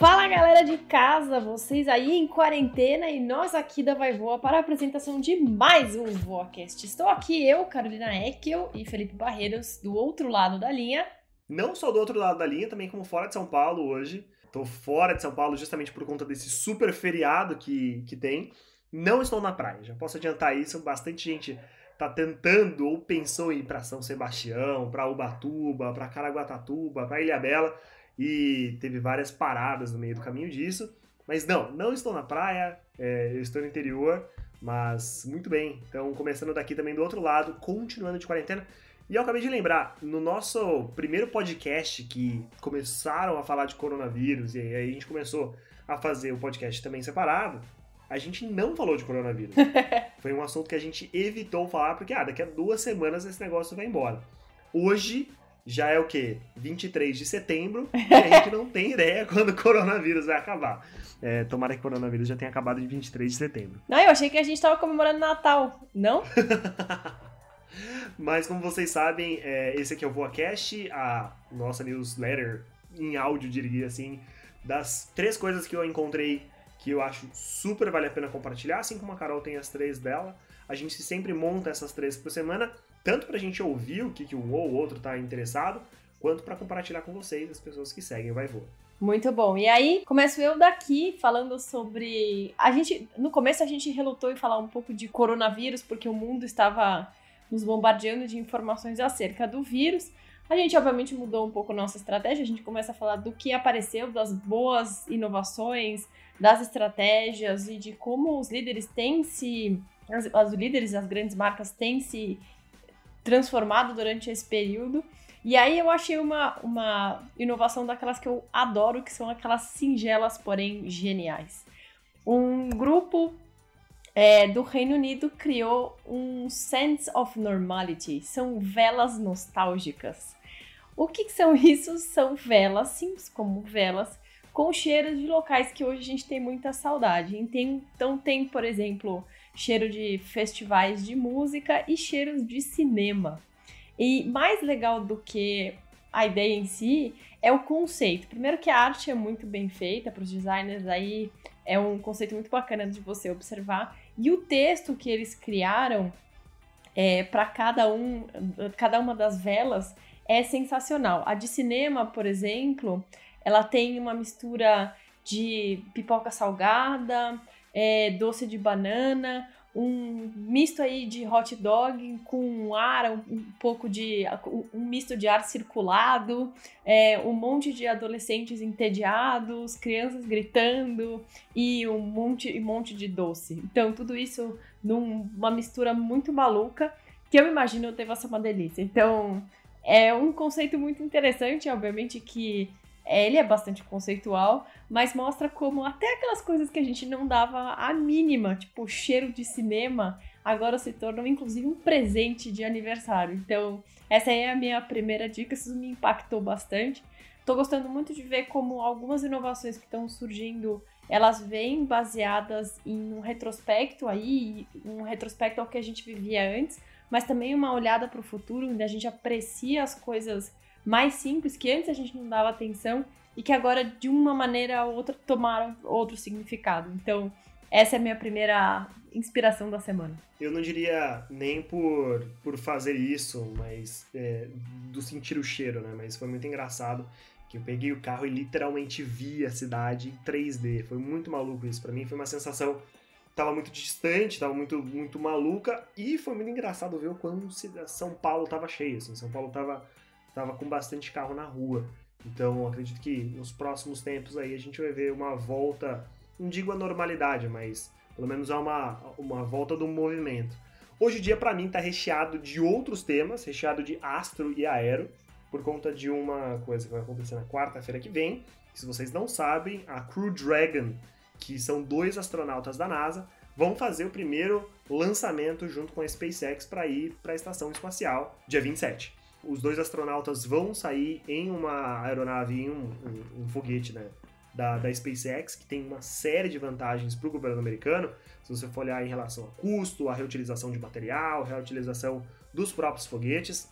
Fala galera de casa, vocês aí em quarentena e nós aqui da Vai Voa para a apresentação de mais um Voacast. Estou aqui eu, Carolina Eckel e Felipe Barreiros do outro lado da linha. Não só do outro lado da linha, também como fora de São Paulo hoje. Estou fora de São Paulo justamente por conta desse super feriado que, que tem. Não estou na praia, já posso adiantar isso. Bastante gente tá tentando ou pensou em ir para São Sebastião, para Ubatuba, para Caraguatatuba, para Ilhabela e teve várias paradas no meio do caminho disso. Mas não, não estou na praia, é, eu estou no interior, mas muito bem. Então, começando daqui também do outro lado, continuando de quarentena. E eu acabei de lembrar, no nosso primeiro podcast que começaram a falar de coronavírus, e aí a gente começou a fazer o podcast também separado, a gente não falou de coronavírus. Foi um assunto que a gente evitou falar, porque ah, daqui a duas semanas esse negócio vai embora. Hoje já é o quê? 23 de setembro e a gente não tem ideia quando o coronavírus vai acabar. É, tomara que o coronavírus já tenha acabado em 23 de setembro. Não, eu achei que a gente estava comemorando Natal, não? Mas como vocês sabem, é, esse aqui é o VoaCast, a nossa newsletter em áudio, diria assim, das três coisas que eu encontrei que eu acho super vale a pena compartilhar, assim como a Carol tem as três dela. A gente sempre monta essas três por semana tanto para a gente ouvir o que, que um ou outro está interessado, quanto para compartilhar com vocês, as pessoas que seguem o Vai Voa. Muito bom. E aí, começo eu daqui falando sobre. A gente. No começo a gente relutou em falar um pouco de coronavírus, porque o mundo estava nos bombardeando de informações acerca do vírus. A gente, obviamente, mudou um pouco nossa estratégia. A gente começa a falar do que apareceu, das boas inovações, das estratégias e de como os líderes têm se. Os líderes, as grandes marcas têm se transformado durante esse período. E aí eu achei uma, uma inovação daquelas que eu adoro, que são aquelas singelas, porém geniais. Um grupo é, do Reino Unido criou um Sense of Normality. São velas nostálgicas. O que, que são isso? São velas, simples como velas, com cheiros de locais que hoje a gente tem muita saudade. Então tem, por exemplo, cheiro de festivais de música e cheiros de cinema. E mais legal do que a ideia em si é o conceito. Primeiro que a arte é muito bem feita para os designers aí é um conceito muito bacana de você observar e o texto que eles criaram é, para cada um cada uma das velas é sensacional. A de cinema, por exemplo, ela tem uma mistura de pipoca salgada, é, doce de banana, um misto aí de hot dog com ar, um, um pouco de. um misto de ar circulado, é, um monte de adolescentes entediados, crianças gritando e um monte, um monte de doce. Então, tudo isso numa mistura muito maluca, que eu imagino deva ser uma delícia. Então, é um conceito muito interessante, obviamente que ele é bastante conceitual, mas mostra como até aquelas coisas que a gente não dava a mínima, tipo cheiro de cinema, agora se tornam inclusive um presente de aniversário. Então, essa é a minha primeira dica, isso me impactou bastante. Tô gostando muito de ver como algumas inovações que estão surgindo, elas vêm baseadas em um retrospecto aí, um retrospecto ao que a gente vivia antes, mas também uma olhada para o futuro, onde a gente aprecia as coisas mais simples que antes a gente não dava atenção e que agora de uma maneira ou outra tomaram outro significado. Então, essa é a minha primeira inspiração da semana. Eu não diria nem por, por fazer isso, mas é, do sentir o cheiro, né? Mas foi muito engraçado que eu peguei o carro e literalmente vi a cidade em 3D. Foi muito maluco isso para mim, foi uma sensação tava muito distante, tava muito muito maluca e foi muito engraçado ver o quanto São Paulo tava cheio, assim. São Paulo tava estava com bastante carro na rua. Então, acredito que nos próximos tempos aí a gente vai ver uma volta, não digo a normalidade, mas pelo menos há uma, uma volta do movimento. Hoje o dia para mim está recheado de outros temas, recheado de astro e aero, por conta de uma coisa que vai acontecer na quarta-feira que vem. Se vocês não sabem, a Crew Dragon, que são dois astronautas da NASA, vão fazer o primeiro lançamento junto com a SpaceX para ir para a estação espacial dia 27 os dois astronautas vão sair em uma aeronave, em um, um, um foguete, né? Da, da SpaceX, que tem uma série de vantagens para o governo americano, se você for olhar em relação a custo, a reutilização de material, reutilização dos próprios foguetes.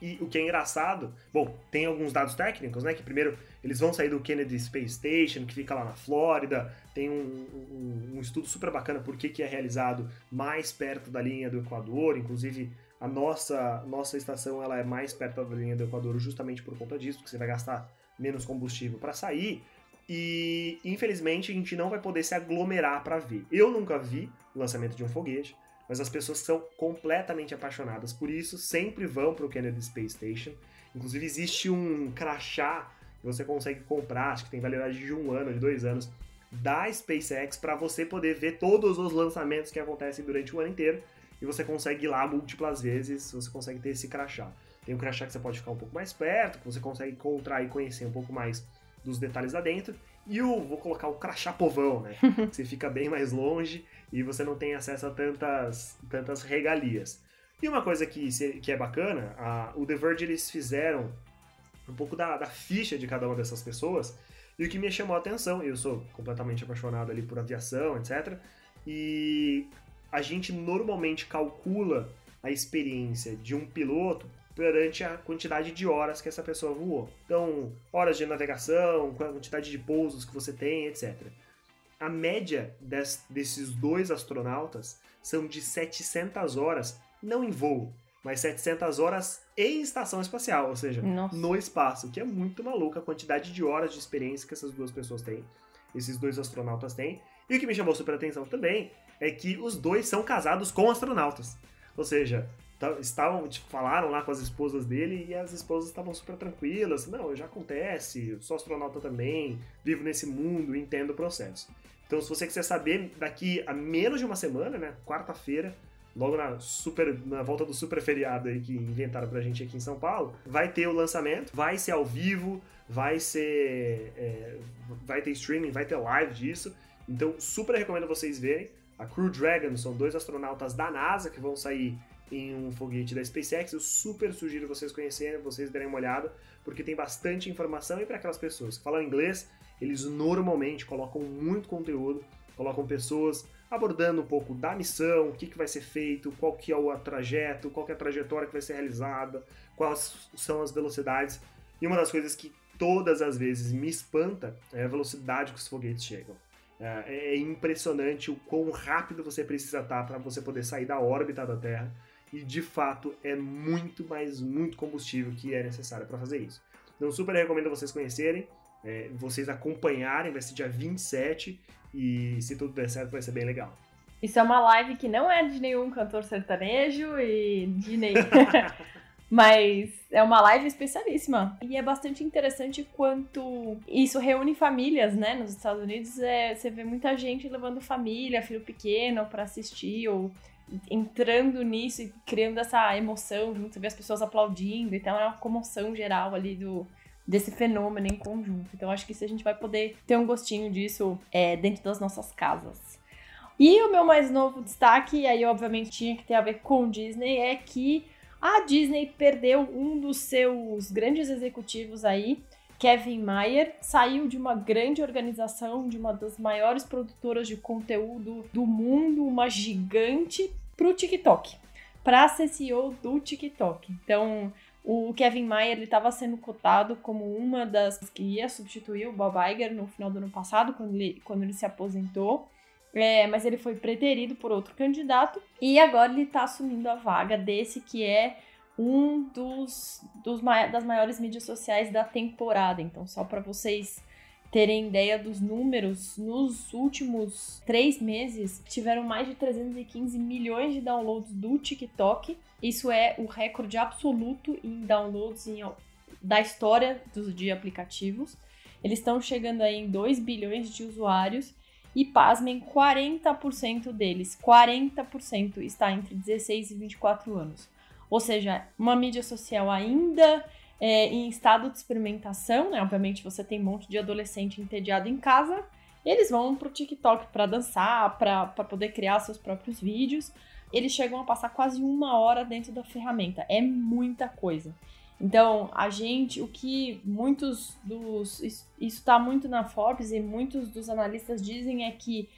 E o que é engraçado, bom, tem alguns dados técnicos, né? Que primeiro eles vão sair do Kennedy Space Station, que fica lá na Flórida. Tem um, um, um estudo super bacana por que, que é realizado mais perto da linha do Equador. Inclusive, a nossa, nossa estação ela é mais perto da linha do Equador justamente por conta disso, porque você vai gastar menos combustível para sair. E infelizmente a gente não vai poder se aglomerar para ver. Eu nunca vi o lançamento de um foguete mas as pessoas são completamente apaixonadas por isso sempre vão para o Kennedy Space Station. Inclusive existe um crachá que você consegue comprar, acho que tem validade de um ano, de dois anos, da SpaceX para você poder ver todos os lançamentos que acontecem durante o ano inteiro e você consegue ir lá múltiplas vezes, você consegue ter esse crachá. Tem um crachá que você pode ficar um pouco mais perto, que você consegue encontrar e conhecer um pouco mais dos detalhes lá dentro. E o, vou colocar o crachá povão, né? você fica bem mais longe e você não tem acesso a tantas, tantas regalias. E uma coisa que, que é bacana, a, o The Verge eles fizeram um pouco da, da ficha de cada uma dessas pessoas, e o que me chamou a atenção, eu sou completamente apaixonado ali por aviação, etc. E a gente normalmente calcula a experiência de um piloto perante a quantidade de horas que essa pessoa voou. Então, horas de navegação, quantidade de pousos que você tem, etc a média des, desses dois astronautas são de 700 horas, não em voo, mas 700 horas em estação espacial, ou seja, Nossa. no espaço, que é muito maluco a quantidade de horas de experiência que essas duas pessoas têm, esses dois astronautas têm. E o que me chamou super atenção também é que os dois são casados com astronautas. Ou seja, estavam, tipo, falaram lá com as esposas dele e as esposas estavam super tranquilas. Não, já acontece, sou astronauta também, vivo nesse mundo, entendo o processo. Então, se você quiser saber, daqui a menos de uma semana, né, quarta-feira, logo na super na volta do super feriado aí que inventaram pra gente aqui em São Paulo, vai ter o lançamento, vai ser ao vivo, vai ser é, vai ter streaming, vai ter live disso. Então, super recomendo vocês verem. A Crew Dragon são dois astronautas da NASA que vão sair em um foguete da SpaceX. Eu super sugiro vocês conhecerem, vocês derem uma olhada, porque tem bastante informação e para aquelas pessoas que falam inglês, eles normalmente colocam muito conteúdo, colocam pessoas abordando um pouco da missão, o que, que vai ser feito, qual que é o trajeto, qual que é a trajetória que vai ser realizada, quais são as velocidades. E uma das coisas que todas as vezes me espanta é a velocidade que os foguetes chegam. É, é impressionante o quão rápido você precisa estar para você poder sair da órbita da Terra. E de fato é muito, mais muito combustível que é necessário para fazer isso. Então, super recomendo vocês conhecerem é, vocês acompanharem, vai ser dia 27 e se tudo der certo vai ser bem legal. Isso é uma live que não é de nenhum cantor sertanejo e de nem. Mas é uma live especialíssima. E é bastante interessante quanto isso reúne famílias, né? Nos Estados Unidos é, você vê muita gente levando família, filho pequeno para assistir ou entrando nisso e criando essa emoção junto. Você vê as pessoas aplaudindo, então é uma comoção geral ali do, desse fenômeno em conjunto. Então acho que isso a gente vai poder ter um gostinho disso é, dentro das nossas casas. E o meu mais novo destaque, e aí obviamente tinha que ter a ver com Disney, é que a Disney perdeu um dos seus grandes executivos aí, Kevin Mayer, saiu de uma grande organização, de uma das maiores produtoras de conteúdo do mundo, uma gigante, para o TikTok, para ser CEO do TikTok. Então, o Kevin Mayer estava sendo cotado como uma das que ia substituir o Bob Iger no final do ano passado, quando ele, quando ele se aposentou. É, mas ele foi preterido por outro candidato e agora ele está assumindo a vaga desse que é um dos, dos das maiores mídias sociais da temporada. Então, só para vocês terem ideia dos números, nos últimos três meses tiveram mais de 315 milhões de downloads do TikTok. Isso é o recorde absoluto em downloads em, da história dos, de aplicativos. Eles estão chegando aí em 2 bilhões de usuários e, pasmem, 40% deles, 40% está entre 16 e 24 anos. Ou seja, uma mídia social ainda é, em estado de experimentação, né? Obviamente você tem um monte de adolescente entediado em casa, eles vão pro TikTok para dançar, para poder criar seus próprios vídeos. Eles chegam a passar quase uma hora dentro da ferramenta. É muita coisa. Então, a gente, o que muitos dos. Isso está muito na Forbes e muitos dos analistas dizem é que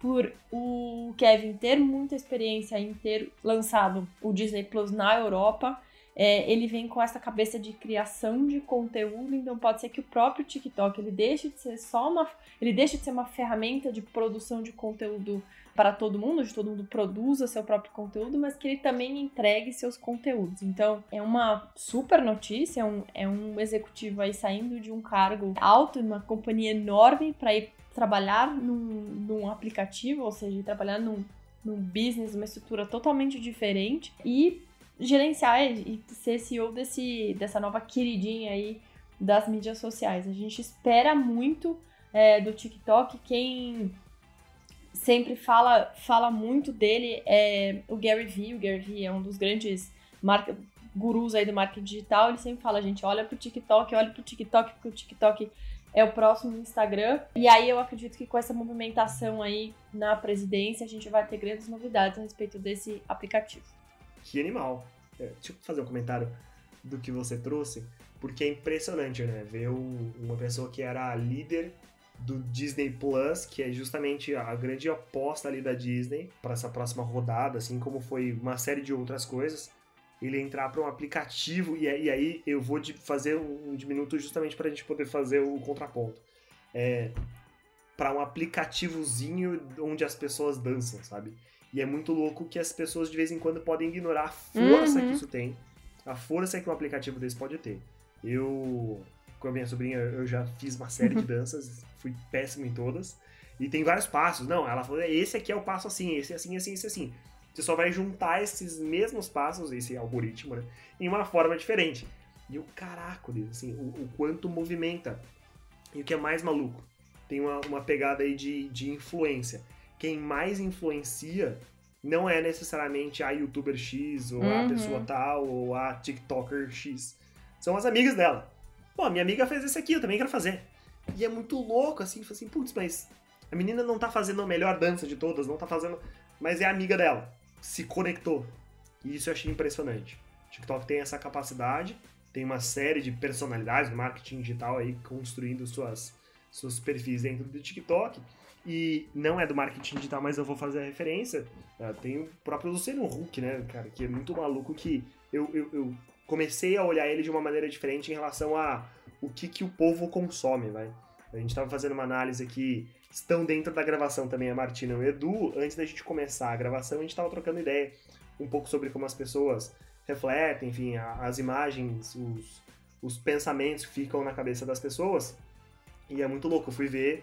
por o Kevin ter muita experiência em ter lançado o Disney Plus na Europa, é, ele vem com essa cabeça de criação de conteúdo, então pode ser que o próprio TikTok ele deixe de ser só uma, ele deixe de ser uma ferramenta de produção de conteúdo para todo mundo, onde todo mundo produza seu próprio conteúdo, mas que ele também entregue seus conteúdos. Então, é uma super notícia, é um, é um executivo aí saindo de um cargo alto, uma companhia enorme, para ir trabalhar num, num aplicativo, ou seja, trabalhar num, num business, uma estrutura totalmente diferente e gerenciar e ser CEO desse, dessa nova queridinha aí das mídias sociais. A gente espera muito é, do TikTok. Quem sempre fala, fala muito dele é o Gary Vee. O Gary Vee é um dos grandes marca, gurus aí do marketing digital. Ele sempre fala, gente, olha pro TikTok, olha pro TikTok, porque o TikTok é o próximo Instagram. E aí eu acredito que com essa movimentação aí na presidência, a gente vai ter grandes novidades a respeito desse aplicativo. Que animal. É, deixa eu fazer um comentário do que você trouxe, porque é impressionante, né? Ver uma pessoa que era líder do Disney Plus, que é justamente a grande aposta ali da Disney para essa próxima rodada, assim como foi uma série de outras coisas. Ele entrar para um aplicativo, e, e, aí eu vou fazer um diminuto justamente para a gente poder fazer o contraponto. É, para um aplicativozinho onde as pessoas dançam, sabe? E é muito louco que as pessoas de vez em quando podem ignorar a força uhum. que isso tem, a força que um aplicativo desse pode ter. Eu, com a minha sobrinha, eu já fiz uma série de danças, fui péssimo em todas. E tem vários passos. Não, ela falou, esse aqui é o passo assim, esse assim, assim, esse assim. Você só vai juntar esses mesmos passos, esse algoritmo, né, em uma forma diferente. E o caraco assim, o, o quanto movimenta. E o que é mais maluco, tem uma, uma pegada aí de, de influência quem mais influencia não é necessariamente a youtuber X, ou uhum. a pessoa tal, ou a TikToker X. São as amigas dela. Pô, minha amiga fez esse aqui, eu também quero fazer. E é muito louco, assim, assim, putz, mas a menina não tá fazendo a melhor dança de todas, não tá fazendo. Mas é amiga dela. Se conectou. E isso eu achei impressionante. TikTok tem essa capacidade, tem uma série de personalidades do marketing digital aí construindo suas, seus perfis dentro do TikTok e não é do marketing digital, mas eu vou fazer a referência. Uh, tem o próprio Luciano Huck, né, cara, que é muito maluco que eu, eu, eu, comecei a olhar ele de uma maneira diferente em relação a o que, que o povo consome, vai. A gente estava fazendo uma análise aqui, estão dentro da gravação também a Martina e o Edu. Antes da gente começar a gravação, a gente estava trocando ideia um pouco sobre como as pessoas refletem, enfim, as imagens, os, os pensamentos que ficam na cabeça das pessoas. E é muito louco, eu fui ver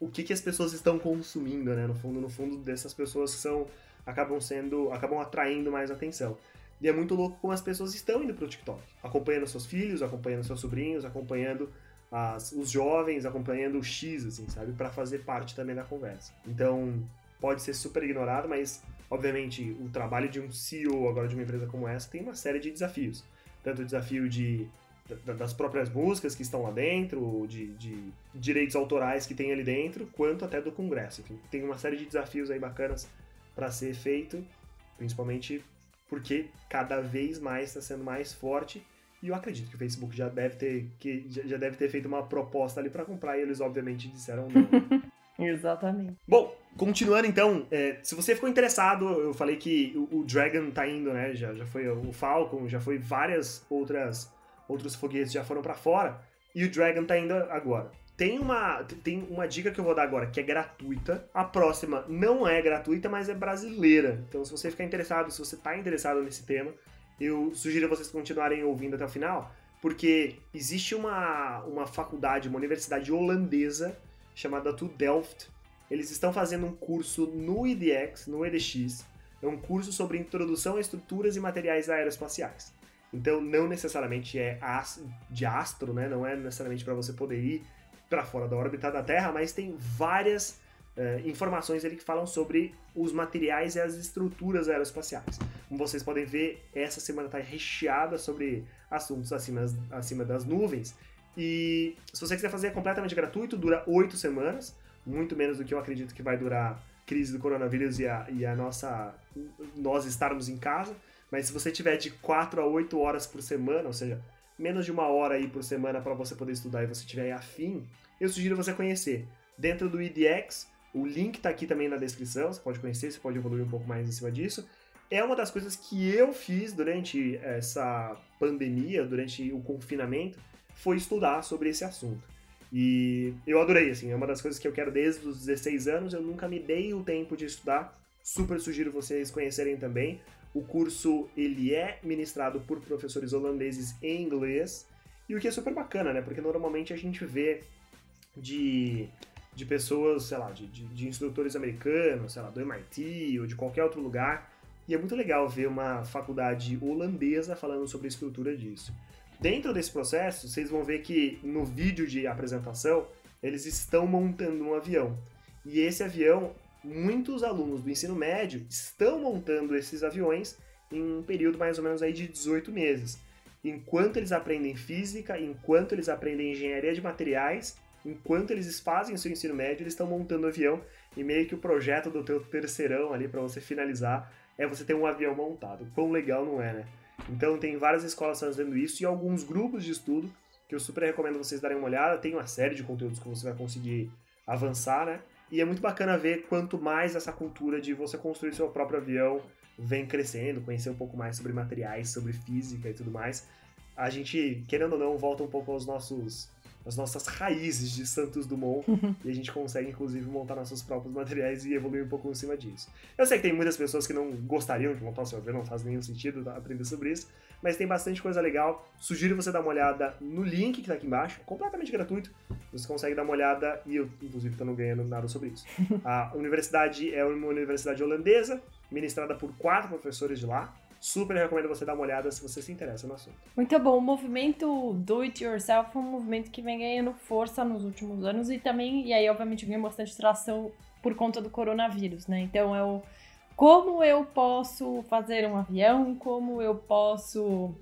o que, que as pessoas estão consumindo, né? No fundo, no fundo, dessas pessoas que são acabam sendo, acabam atraindo mais atenção. E é muito louco como as pessoas estão indo pro TikTok, acompanhando seus filhos, acompanhando seus sobrinhos, acompanhando as, os jovens, acompanhando o X, assim, sabe? para fazer parte também da conversa. Então, pode ser super ignorado, mas, obviamente, o trabalho de um CEO agora de uma empresa como essa tem uma série de desafios. Tanto o desafio de das próprias músicas que estão lá dentro, de, de, direitos autorais que tem ali dentro, quanto até do Congresso. Enfim, tem uma série de desafios aí bacanas para ser feito, principalmente porque cada vez mais está sendo mais forte. E eu acredito que o Facebook já deve ter, que já deve ter feito uma proposta ali para comprar e eles obviamente disseram não. Exatamente. Bom, continuando então, é, se você ficou interessado, eu falei que o, o, Dragon tá indo, né? Já, já foi o Falcon, já foi várias outras outros foguetes já foram para fora, e o Dragon tá indo agora. Tem uma, tem uma dica que eu vou dar agora, que é gratuita. A próxima não é gratuita, mas é brasileira. Então, se você ficar interessado, se você está interessado nesse tema, eu sugiro vocês continuarem ouvindo até o final, porque existe uma, uma faculdade, uma universidade holandesa chamada TU Delft. Eles estão fazendo um curso no IDX, no EDX. É um curso sobre introdução a estruturas e materiais aeroespaciais. Então, não necessariamente é de astro, né? Não é necessariamente para você poder ir para fora da órbita da Terra, mas tem várias uh, informações ali que falam sobre os materiais e as estruturas aeroespaciais. Como vocês podem ver, essa semana está recheada sobre assuntos acima, acima das nuvens. E se você quiser fazer é completamente gratuito, dura oito semanas, muito menos do que eu acredito que vai durar a crise do coronavírus e a, e a nossa nós estarmos em casa. Mas se você tiver de 4 a 8 horas por semana, ou seja, menos de uma hora aí por semana para você poder estudar e você tiver afim, eu sugiro você conhecer. Dentro do IDX, o link está aqui também na descrição, você pode conhecer, você pode evoluir um pouco mais em cima disso. é uma das coisas que eu fiz durante essa pandemia, durante o confinamento, foi estudar sobre esse assunto. E eu adorei, assim, é uma das coisas que eu quero desde os 16 anos, eu nunca me dei o tempo de estudar. Super sugiro vocês conhecerem também. O curso, ele é ministrado por professores holandeses em inglês, e o que é super bacana, né? Porque normalmente a gente vê de, de pessoas, sei lá, de, de, de instrutores americanos, sei lá, do MIT ou de qualquer outro lugar, e é muito legal ver uma faculdade holandesa falando sobre a estrutura disso. Dentro desse processo, vocês vão ver que no vídeo de apresentação, eles estão montando um avião. E esse avião, muitos alunos do ensino médio estão montando esses aviões em um período mais ou menos aí de 18 meses. Enquanto eles aprendem física, enquanto eles aprendem engenharia de materiais, enquanto eles fazem o seu ensino médio, eles estão montando o avião e meio que o projeto do teu terceirão ali para você finalizar é você ter um avião montado. Quão legal não é, né? Então tem várias escolas fazendo isso e alguns grupos de estudo que eu super recomendo vocês darem uma olhada. Tem uma série de conteúdos que você vai conseguir avançar, né? E é muito bacana ver quanto mais essa cultura de você construir seu próprio avião vem crescendo, conhecer um pouco mais sobre materiais, sobre física e tudo mais. A gente, querendo ou não, volta um pouco aos nossos as nossas raízes de Santos Dumont e a gente consegue, inclusive, montar nossos próprios materiais e evoluir um pouco em cima disso. Eu sei que tem muitas pessoas que não gostariam de montar o seu avião, não faz nenhum sentido aprender sobre isso, mas tem bastante coisa legal. Sugiro você dar uma olhada no link que tá aqui embaixo, completamente gratuito. Você consegue dar uma olhada e eu, inclusive, tô não ganhando nada sobre isso. A universidade é uma universidade holandesa, ministrada por quatro professores de lá. Super recomendo você dar uma olhada se você se interessa no assunto. Muito bom. O movimento do it yourself é um movimento que vem ganhando força nos últimos anos e também, e aí obviamente ganha bastante tração por conta do coronavírus, né? Então é o como eu posso fazer um avião, como eu posso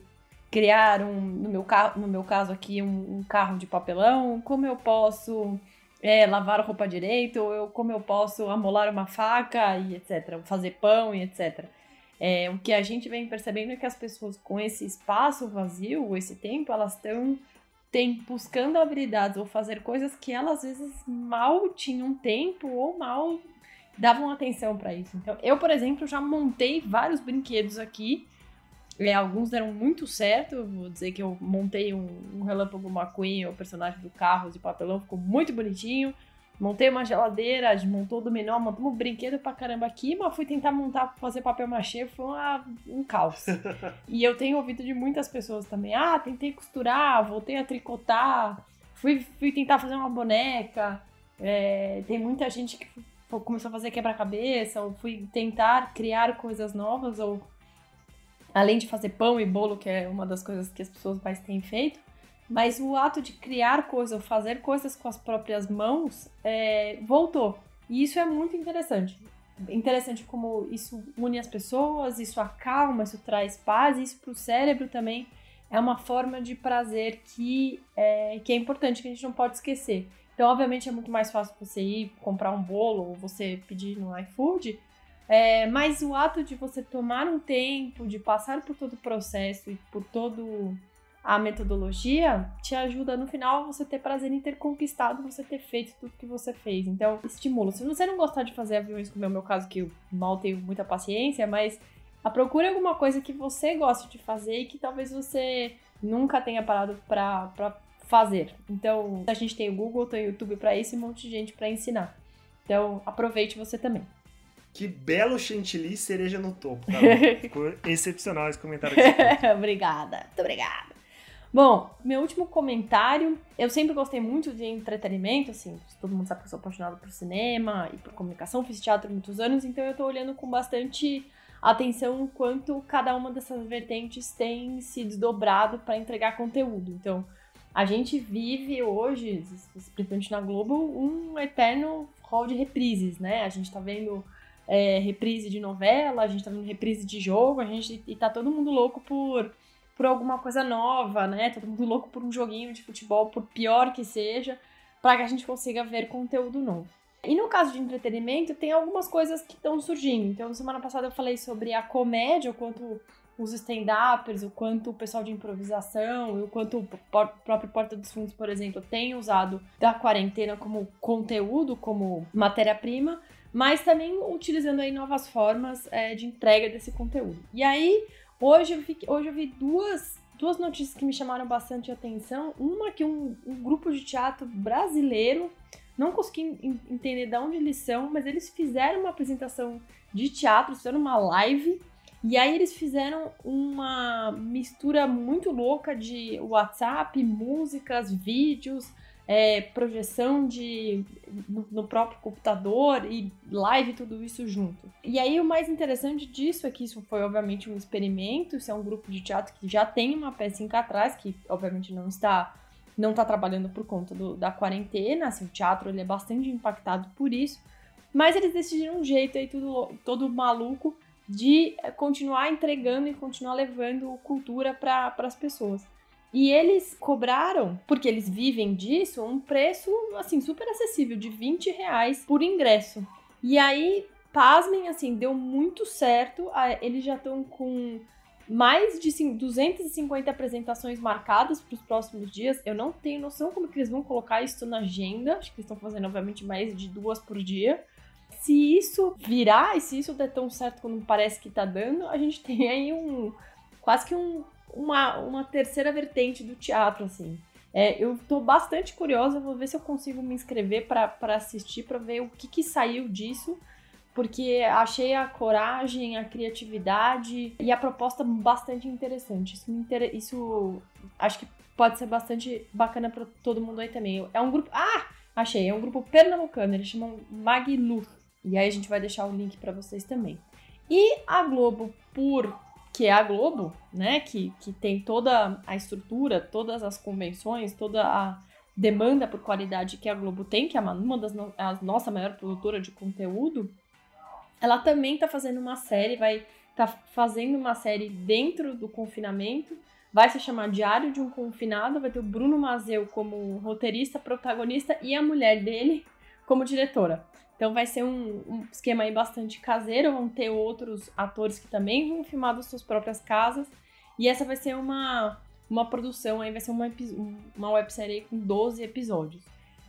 criar um, no meu, no meu caso aqui, um, um carro de papelão, como eu posso é, lavar a roupa direito, ou eu, como eu posso amolar uma faca e etc, fazer pão e etc. É, o que a gente vem percebendo é que as pessoas com esse espaço vazio, esse tempo, elas estão buscando habilidades ou fazer coisas que elas às vezes mal tinham tempo ou mal davam atenção para isso. Então, eu, por exemplo, já montei vários brinquedos aqui. É, alguns deram muito certo. Vou dizer que eu montei um, um Relâmpago McQueen, o personagem do carro de papelão, ficou muito bonitinho. Montei uma geladeira, desmontou o dominó, montamos um brinquedo pra caramba aqui, mas fui tentar montar, fazer papel machê, foi uma, um caos. e eu tenho ouvido de muitas pessoas também, ah, tentei costurar, voltei a tricotar, fui, fui tentar fazer uma boneca. É, tem muita gente que começou a fazer quebra-cabeça, ou fui tentar criar coisas novas, ou além de fazer pão e bolo, que é uma das coisas que as pessoas mais têm feito, mas o ato de criar coisas, ou fazer coisas com as próprias mãos, é, voltou. E isso é muito interessante. Interessante como isso une as pessoas, isso acalma, isso traz paz, isso para o cérebro também é uma forma de prazer que é, que é importante, que a gente não pode esquecer. Então, obviamente, é muito mais fácil você ir comprar um bolo ou você pedir no iFood, é, mas o ato de você tomar um tempo, de passar por todo o processo e por todo a metodologia te ajuda no final você ter prazer em ter conquistado, você ter feito tudo que você fez. Então, estimula. Se você não gostar de fazer aviões, como é o meu caso, que eu mal tenho muita paciência, mas a procure alguma coisa que você goste de fazer e que talvez você nunca tenha parado para fazer. Então, a gente tem o Google, tem o YouTube para isso e um monte de gente para ensinar. Então, aproveite você também. Que belo chantilly cereja no topo, tá? Ficou excepcional esse comentário. obrigada, muito obrigada. Bom, meu último comentário. Eu sempre gostei muito de entretenimento, assim, todo mundo sabe que eu sou apaixonada por cinema e por comunicação, fiz teatro há muitos anos, então eu tô olhando com bastante atenção quanto cada uma dessas vertentes tem se desdobrado para entregar conteúdo. Então, a gente vive hoje, principalmente na Globo, um eterno rol de reprises, né? A gente tá vendo é, reprise de novela, a gente tá vendo reprise de jogo, a gente e tá todo mundo louco por por alguma coisa nova, né? Todo mundo louco por um joguinho de futebol, por pior que seja, para que a gente consiga ver conteúdo novo. E no caso de entretenimento, tem algumas coisas que estão surgindo. Então, semana passada eu falei sobre a comédia, o quanto os stand-uppers, o quanto o pessoal de improvisação, o quanto o próprio Porta dos Fundos, por exemplo, tem usado da quarentena como conteúdo, como matéria-prima. mas também utilizando aí novas formas é, de entrega desse conteúdo. E aí, hoje eu, vi, hoje eu vi duas, duas notícias que me chamaram bastante atenção. Uma que um, um grupo de teatro brasileiro, não consegui entender de onde eles são, mas eles fizeram uma apresentação de teatro, fizeram uma live e aí eles fizeram uma mistura muito louca de WhatsApp, músicas, vídeos, é, projeção de no, no, próprio computador e live, tudo isso junto. E aí o mais interessante disso é que isso foi obviamente um experimento, isso é um grupo de teatro que já tem uma peça em atrás, que obviamente não está não está trabalhando por conta do, da quarentena, assim, o teatro ele é bastante impactado por isso, mas eles decidiram um jeito aí tudo, todo maluco de continuar entregando e continuar levando cultura para as pessoas. E eles cobraram, porque eles vivem disso, um preço assim super acessível de 20 reais por ingresso. E aí, pasmem, assim, deu muito certo. Eles já estão com mais de 250 apresentações marcadas para os próximos dias. Eu não tenho noção como que eles vão colocar isso na agenda. Acho que eles estão fazendo, obviamente, mais de duas por dia. Se isso virar e se isso der tão certo como parece que está dando, a gente tem aí um quase que um uma, uma terceira vertente do teatro, assim. É, eu tô bastante curiosa, vou ver se eu consigo me inscrever para assistir, para ver o que, que saiu disso, porque achei a coragem, a criatividade e a proposta bastante interessante. Isso, inter... isso acho que pode ser bastante bacana para todo mundo aí também. É um grupo. Ah! Achei, é um grupo pernambucano, eles chamam Maglu. E aí a gente vai deixar o link para vocês também. E a Globo, por que é a Globo, né? Que, que tem toda a estrutura, todas as convenções, toda a demanda por qualidade que a Globo tem, que é uma das no, a nossa maior produtora de conteúdo, ela também está fazendo uma série, vai tá fazendo uma série dentro do confinamento, vai se chamar Diário de um Confinado, vai ter o Bruno Mazeu como roteirista, protagonista e a mulher dele como diretora. Então vai ser um, um, esquema aí bastante caseiro, vão ter outros atores que também vão filmar das suas próprias casas. E essa vai ser uma, uma produção, aí vai ser uma, uma websérie com 12 episódios.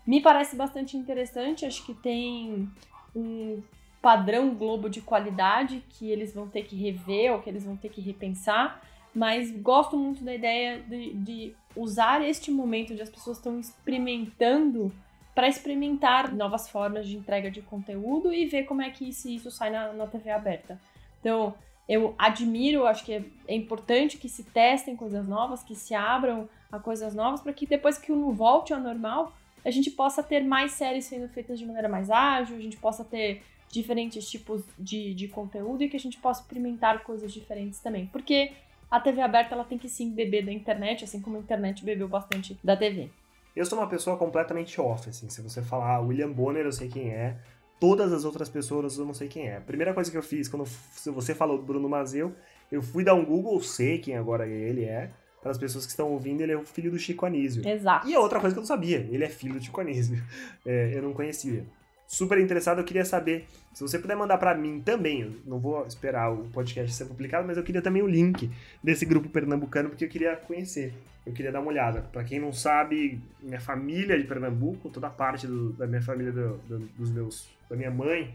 Me parece bastante interessante, acho que tem um padrão Globo de qualidade que eles vão ter que rever ou que eles vão ter que repensar, mas gosto muito da ideia de, de usar este momento onde as pessoas estão experimentando para experimentar novas formas de entrega de conteúdo e ver como é que isso, isso sai na, na TV aberta. Então, eu admiro, acho que é, importante que se testem coisas novas, que se abram a coisas novas, para que depois que o volte ao normal, a gente possa ter mais séries sendo feitas de maneira mais ágil, a gente possa ter diferentes tipos de, de conteúdo e que a gente possa experimentar coisas diferentes também. Porque a TV aberta ela tem que sim beber da internet, assim como a internet bebeu bastante da TV. Eu sou uma pessoa completamente off, assim. Se você falar William Bonner, eu sei quem é. Todas as outras pessoas eu não sei quem é. A primeira coisa que eu fiz quando você falou do Bruno Mazeu, eu fui dar um Google, sei quem agora ele é. Para as pessoas que estão ouvindo, ele é o filho do Chico Anísio. Exato. E a outra coisa que eu não sabia, ele é filho do Chico Anísio. É, eu não conhecia super interessado. Eu queria saber se você puder mandar para mim também. Eu não vou esperar o podcast ser publicado, mas eu queria também o link desse grupo pernambucano porque eu queria conhecer. Eu queria dar uma olhada. Para quem não sabe, minha família é de Pernambuco, toda parte do, da minha família, do, do, dos meus, da minha mãe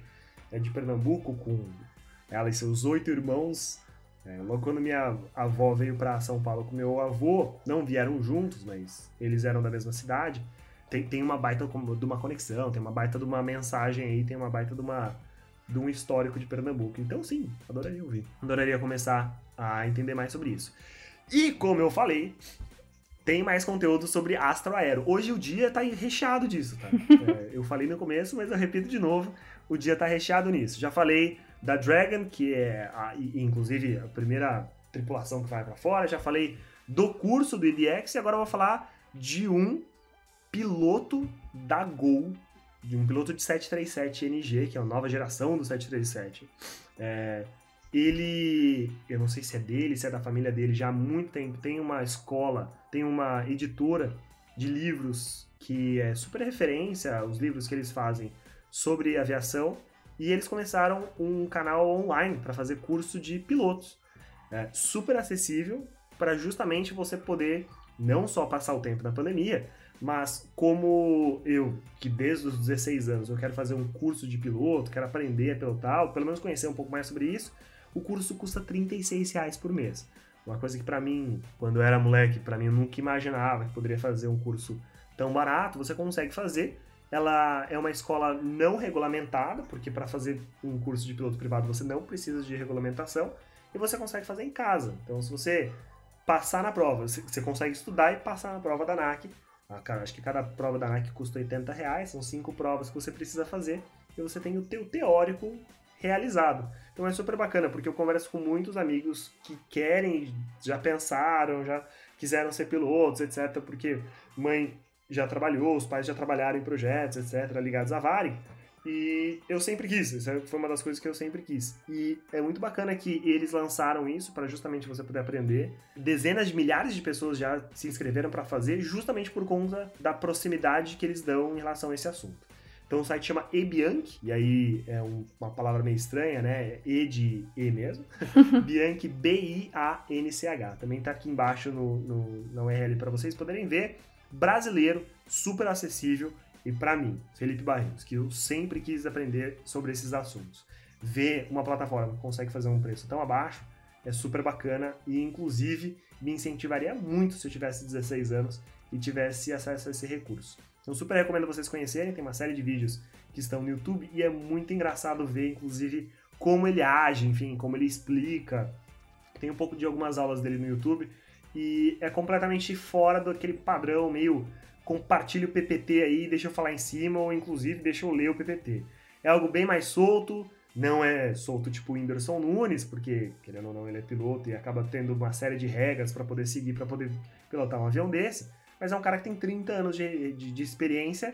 é de Pernambuco, com ela e seus oito irmãos. É, logo quando minha avó veio para São Paulo com meu avô, não vieram juntos, mas eles eram da mesma cidade tem, tem uma baita de uma conexão, tem uma baita de uma mensagem aí, tem uma baita de, uma, de um histórico de Pernambuco. Então, sim, adoraria ouvir. Adoraria começar a entender mais sobre isso. E, como eu falei, tem mais conteúdo sobre Astro Aero. Hoje o dia tá recheado disso, tá? É, eu falei no começo, mas eu repito de novo, o dia tá recheado nisso. Já falei da Dragon, que é, a, inclusive, a primeira tripulação que vai para fora. Já falei do curso do IDX e agora eu vou falar de um piloto da Gol, de um piloto de 737NG, que é a nova geração do 737. É, ele, eu não sei se é dele, se é da família dele, já há muito tempo tem uma escola, tem uma editora de livros que é super referência, os livros que eles fazem sobre aviação, e eles começaram um canal online para fazer curso de pilotos. É, super acessível para justamente você poder não só passar o tempo na pandemia, mas como eu, que desde os 16 anos eu quero fazer um curso de piloto, quero aprender a pilotar, pelo menos conhecer um pouco mais sobre isso, o curso custa 36 reais por mês. Uma coisa que para mim, quando eu era moleque, para mim eu nunca imaginava que poderia fazer um curso tão barato, você consegue fazer. Ela é uma escola não regulamentada, porque para fazer um curso de piloto privado você não precisa de regulamentação, e você consegue fazer em casa. Então, se você passar na prova, você consegue estudar e passar na prova da NAC. Ah, acho que cada prova da NAC custa 80 reais, são cinco provas que você precisa fazer, e você tem o teu teórico realizado. Então é super bacana, porque eu converso com muitos amigos que querem, já pensaram, já quiseram ser pilotos, etc. Porque mãe já trabalhou, os pais já trabalharam em projetos, etc., ligados à Varig. E eu sempre quis, isso foi uma das coisas que eu sempre quis. E é muito bacana que eles lançaram isso para justamente você poder aprender. Dezenas de milhares de pessoas já se inscreveram para fazer, justamente por conta da proximidade que eles dão em relação a esse assunto. Então o site chama eBianchi, e aí é um, uma palavra meio estranha, né? E de E mesmo. Bianchi, B-I-A-N-C-H. Também tá aqui embaixo no, no, na URL para vocês poderem ver. Brasileiro, super acessível. E para mim, Felipe Barreiros, que eu sempre quis aprender sobre esses assuntos. Ver uma plataforma que consegue fazer um preço tão abaixo é super bacana e, inclusive, me incentivaria muito se eu tivesse 16 anos e tivesse acesso a esse recurso. Então, super recomendo vocês conhecerem. Tem uma série de vídeos que estão no YouTube e é muito engraçado ver, inclusive, como ele age, enfim, como ele explica. Tem um pouco de algumas aulas dele no YouTube e é completamente fora daquele padrão meio compartilha o PPT aí, deixa eu falar em cima ou inclusive deixa eu ler o PPT. É algo bem mais solto, não é solto tipo o Whindersson Nunes, porque querendo ou não ele é piloto e acaba tendo uma série de regras para poder seguir, para poder pilotar um avião desse mas é um cara que tem 30 anos de, de, de experiência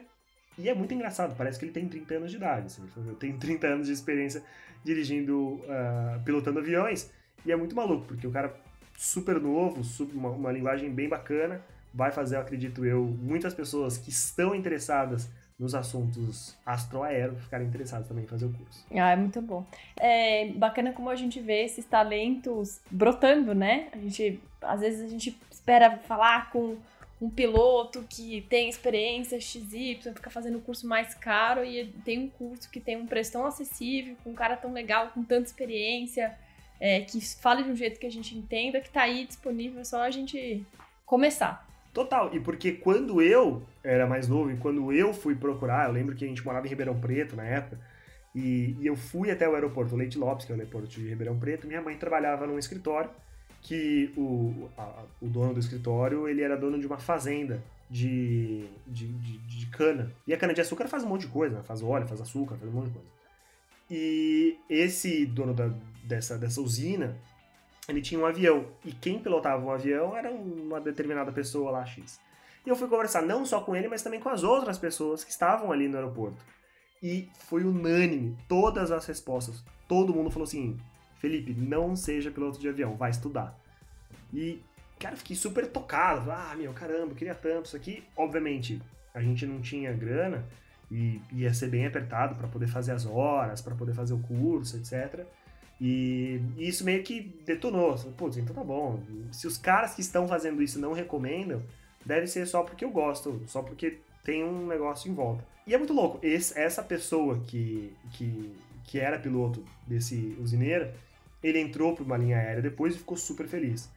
e é muito engraçado, parece que ele tem 30 anos de idade. Assim, eu tenho 30 anos de experiência dirigindo, uh, pilotando aviões, e é muito maluco, porque o cara super novo, uma, uma, linguagem bem bacana, vai fazer, eu acredito eu, muitas pessoas que estão interessadas nos assuntos astroaero ficarem interessadas também em fazer o curso. Ah, é muito bom. É bacana como a gente vê esses talentos brotando, né? A gente, às vezes a gente espera falar com um piloto que tem experiência XY, fica fazendo curso mais caro e tem um curso que tem um preço tão acessível, com um cara tão legal, com tanta experiência, é, que fale de um jeito que a gente entenda, que tá aí disponível, é só a gente começar. Total, e porque quando eu era mais novo e quando eu fui procurar, eu lembro que a gente morava em Ribeirão Preto na época, e, e eu fui até o aeroporto Leite Lopes, que é o aeroporto de Ribeirão Preto, minha mãe trabalhava num escritório, que o, a, o dono do escritório ele era dono de uma fazenda de, de, de, de cana. E a cana-de-açúcar faz um monte de coisa, né? faz óleo, faz açúcar, faz um monte de coisa. E esse dono da, dessa, dessa usina, ele tinha um avião. E quem pilotava o avião era uma determinada pessoa lá, X. E eu fui conversar não só com ele, mas também com as outras pessoas que estavam ali no aeroporto. E foi unânime, todas as respostas. Todo mundo falou assim: Felipe, não seja piloto de avião, vai estudar. E, cara, fiquei super tocado. Ah, meu, caramba, queria tanto isso aqui. Obviamente, a gente não tinha grana e ia ser bem apertado para poder fazer as horas, para poder fazer o curso, etc. E, e isso meio que detonou. Putz, então tá bom. Se os caras que estão fazendo isso não recomendam, deve ser só porque eu gosto, só porque tem um negócio em volta. E é muito louco. Esse, essa pessoa que, que, que era piloto desse usineiro, ele entrou para uma linha aérea depois e ficou super feliz.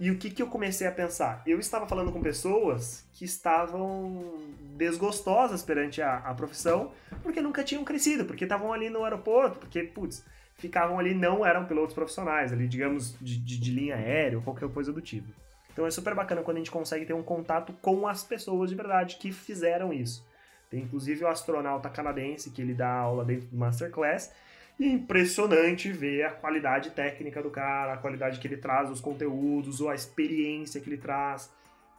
E o que, que eu comecei a pensar? Eu estava falando com pessoas que estavam desgostosas perante a, a profissão, porque nunca tinham crescido, porque estavam ali no aeroporto, porque, putz, ficavam ali, não eram pilotos profissionais, ali, digamos, de, de, de linha aérea ou qualquer coisa do tipo. Então é super bacana quando a gente consegue ter um contato com as pessoas de verdade que fizeram isso. Tem inclusive o astronauta canadense que ele dá aula dentro do Masterclass e é impressionante ver a qualidade técnica do cara, a qualidade que ele traz, os conteúdos, ou a experiência que ele traz.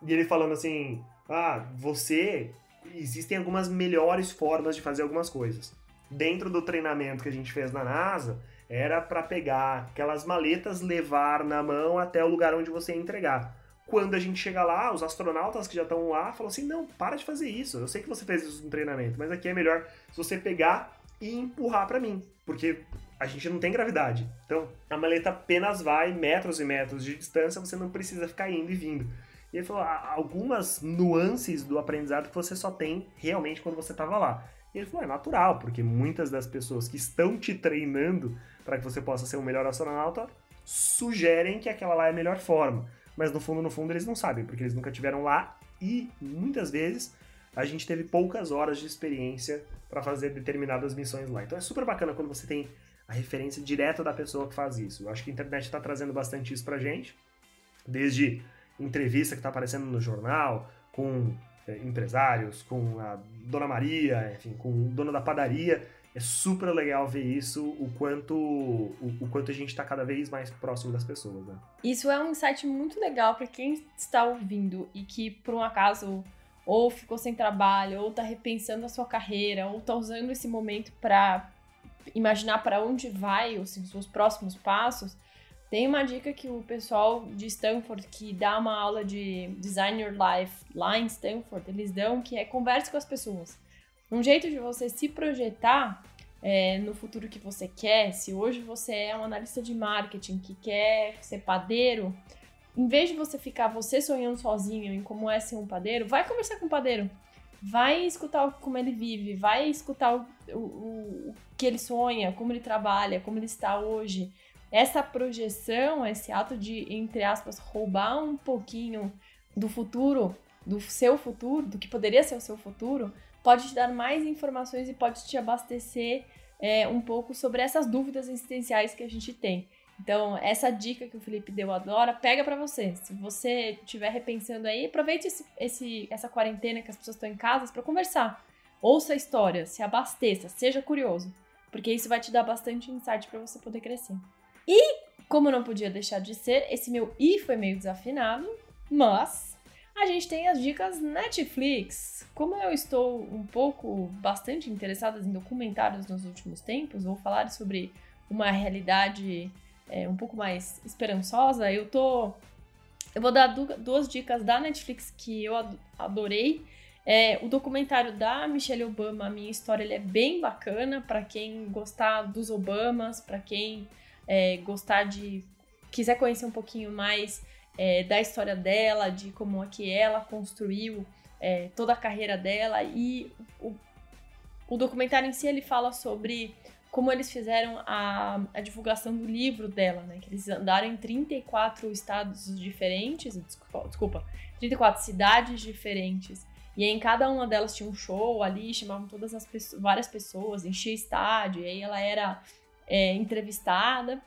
E ele falando assim: ah, você. Existem algumas melhores formas de fazer algumas coisas. Dentro do treinamento que a gente fez na NASA, era para pegar aquelas maletas, levar na mão até o lugar onde você ia entregar. Quando a gente chega lá, os astronautas que já estão lá falam assim: não, para de fazer isso. Eu sei que você fez isso no treinamento, mas aqui é melhor se você pegar e empurrar para mim, porque a gente não tem gravidade. Então, a maleta apenas vai metros e metros de distância, você não precisa ficar indo e vindo. E ele falou, algumas nuances do aprendizado que você só tem realmente quando você estava lá. E ele falou, é natural, porque muitas das pessoas que estão te treinando para que você possa ser um melhor astronauta sugerem que aquela lá é a melhor forma. Mas no fundo, no fundo, eles não sabem, porque eles nunca tiveram lá e muitas vezes a gente teve poucas horas de experiência para fazer determinadas missões lá. Então é super bacana quando você tem a referência direta da pessoa que faz isso. Eu acho que a internet está trazendo bastante isso pra gente, desde entrevista que está aparecendo no jornal, com é, empresários, com a Dona Maria, enfim, com o dono da padaria. É super legal ver isso, o quanto, o, o quanto a gente está cada vez mais próximo das pessoas. Né? Isso é um insight muito legal para quem está ouvindo e que, por um acaso, ou ficou sem trabalho, ou está repensando a sua carreira, ou está usando esse momento para imaginar para onde vai os seus próximos passos. Tem uma dica que o pessoal de Stanford, que dá uma aula de Design Your Life lá em Stanford, eles dão que é converse com as pessoas. Um jeito de você se projetar é, no futuro que você quer, se hoje você é um analista de marketing que quer ser padeiro, em vez de você ficar você sonhando sozinho em como é ser um padeiro, vai conversar com o padeiro. Vai escutar como ele vive, vai escutar o, o, o que ele sonha, como ele trabalha, como ele está hoje essa projeção, esse ato de, entre aspas, roubar um pouquinho do futuro, do seu futuro, do que poderia ser o seu futuro, pode te dar mais informações e pode te abastecer é, um pouco sobre essas dúvidas existenciais que a gente tem. Então, essa dica que o Felipe deu agora, pega para você. Se você estiver repensando aí, aproveite esse, esse, essa quarentena que as pessoas estão em casa para conversar. Ouça a história, se abasteça, seja curioso, porque isso vai te dar bastante insight para você poder crescer. E, como não podia deixar de ser, esse meu i foi meio desafinado, mas a gente tem as dicas Netflix. Como eu estou um pouco bastante interessada em documentários nos últimos tempos, vou falar sobre uma realidade é, um pouco mais esperançosa. Eu tô. Eu vou dar duas dicas da Netflix que eu adorei. É, o documentário da Michelle Obama, a minha história, ele é bem bacana para quem gostar dos Obamas, para quem é, gostar de. quiser conhecer um pouquinho mais é, da história dela, de como é que ela construiu é, toda a carreira dela. E o, o documentário em si ele fala sobre como eles fizeram a, a, divulgação do livro dela, né? Que eles andaram em 34 estados diferentes, desculpa, desculpa 34 cidades diferentes. E aí, em cada uma delas tinha um show ali, chamavam todas as pessoas, várias pessoas, enchia estádio, e aí ela era é, entrevistada.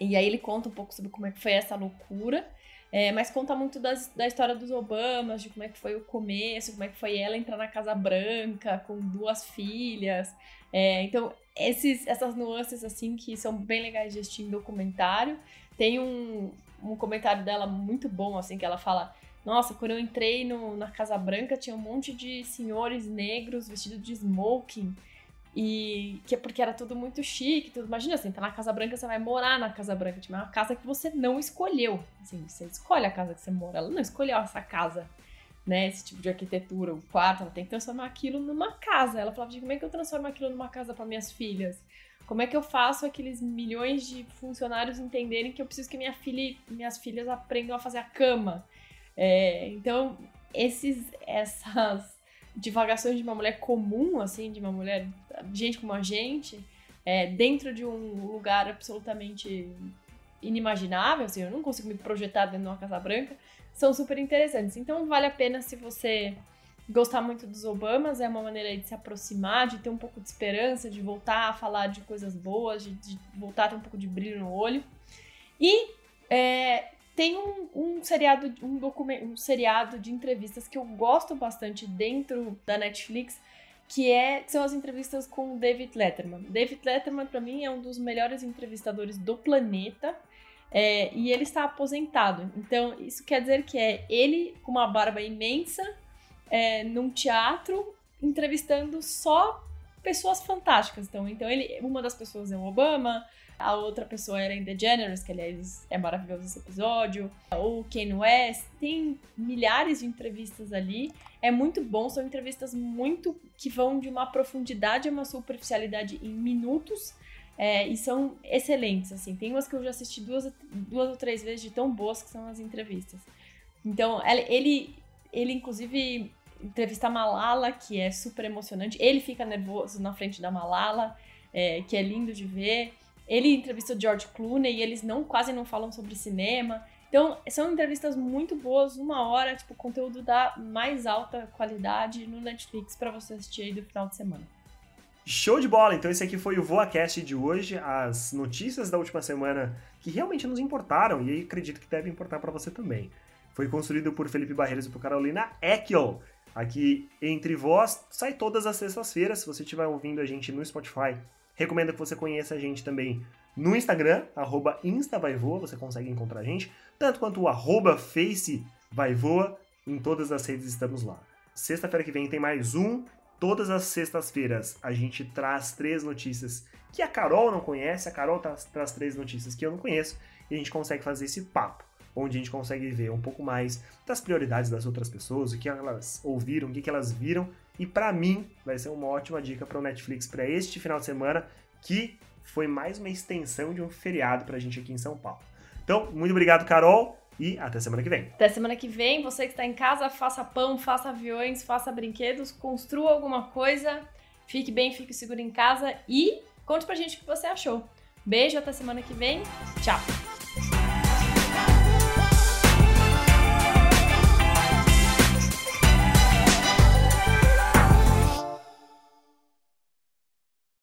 E aí ele conta um pouco sobre como é que foi essa loucura. É, mas conta muito das, da história dos Obamas, de como é que foi o começo, como é que foi ela entrar na Casa Branca com duas filhas. É, então, esses, essas nuances, assim, que são bem legais de assistir em documentário. Tem um, um comentário dela muito bom, assim, que ela fala... Nossa, quando eu entrei no, na Casa Branca, tinha um monte de senhores negros vestidos de smoking. E que é porque era tudo muito chique, tudo. Imagina assim, tá na Casa Branca, você vai morar na Casa Branca. Tipo, é uma casa que você não escolheu. Assim, você escolhe a casa que você mora. Ela não escolheu essa casa, né? Esse tipo de arquitetura, o quarto. Ela tem que transformar aquilo numa casa. Ela falava, como é que eu transformo aquilo numa casa para minhas filhas? Como é que eu faço aqueles milhões de funcionários entenderem que eu preciso que minha filha, minhas filhas aprendam a fazer a cama? É, então, esses, essas divagações de uma mulher comum, assim, de uma mulher, gente como a gente, é, dentro de um lugar absolutamente inimaginável, assim, eu não consigo me projetar dentro de uma Casa Branca, são super interessantes. Então vale a pena se você gostar muito dos Obamas, é uma maneira de se aproximar, de ter um pouco de esperança, de voltar a falar de coisas boas, de, de voltar a ter um pouco de brilho no olho. E é, tem um, um seriado, um, documento, um seriado de entrevistas que eu gosto bastante dentro da Netflix, que, é, que são as entrevistas com o David Letterman. David Letterman, para mim, é um dos melhores entrevistadores do planeta. É, e ele está aposentado. Então, isso quer dizer que é ele com uma barba imensa, é, num teatro, entrevistando só pessoas fantásticas. Então, então ele, uma das pessoas é o Obama, a outra pessoa era em The Generous, que aliás é maravilhoso esse episódio. Ou Kanye West. Tem milhares de entrevistas ali. É muito bom, são entrevistas muito que vão de uma profundidade a uma superficialidade em minutos. É, e são excelentes, assim. Tem umas que eu já assisti duas, duas ou três vezes de tão boas que são as entrevistas. Então, ele, ele inclusive entrevista a Malala, que é super emocionante. Ele fica nervoso na frente da Malala, é, que é lindo de ver. Ele entrevista o George Clooney e eles não quase não falam sobre cinema. Então, são entrevistas muito boas, uma hora, tipo, conteúdo da mais alta qualidade no Netflix para você assistir aí do final de semana. Show de bola! Então esse aqui foi o VoaCast de hoje, as notícias da última semana que realmente nos importaram e acredito que deve importar para você também. Foi construído por Felipe Barreiros e por Carolina Ekel. Aqui entre vós, sai todas as sextas-feiras. Se você estiver ouvindo a gente no Spotify, recomendo que você conheça a gente também no Instagram, arroba InstaVaiVoa, você consegue encontrar a gente, tanto quanto o arroba em todas as redes estamos lá. Sexta-feira que vem tem mais um. Todas as sextas-feiras a gente traz três notícias que a Carol não conhece, a Carol traz, traz três notícias que eu não conheço, e a gente consegue fazer esse papo onde a gente consegue ver um pouco mais das prioridades das outras pessoas, o que elas ouviram, o que elas viram. E para mim, vai ser uma ótima dica para o Netflix para este final de semana, que foi mais uma extensão de um feriado para a gente aqui em São Paulo. Então, muito obrigado, Carol, e até semana que vem. Até semana que vem. Você que está em casa, faça pão, faça aviões, faça brinquedos, construa alguma coisa. Fique bem, fique seguro em casa e conte pra gente o que você achou. Beijo, até semana que vem. Tchau!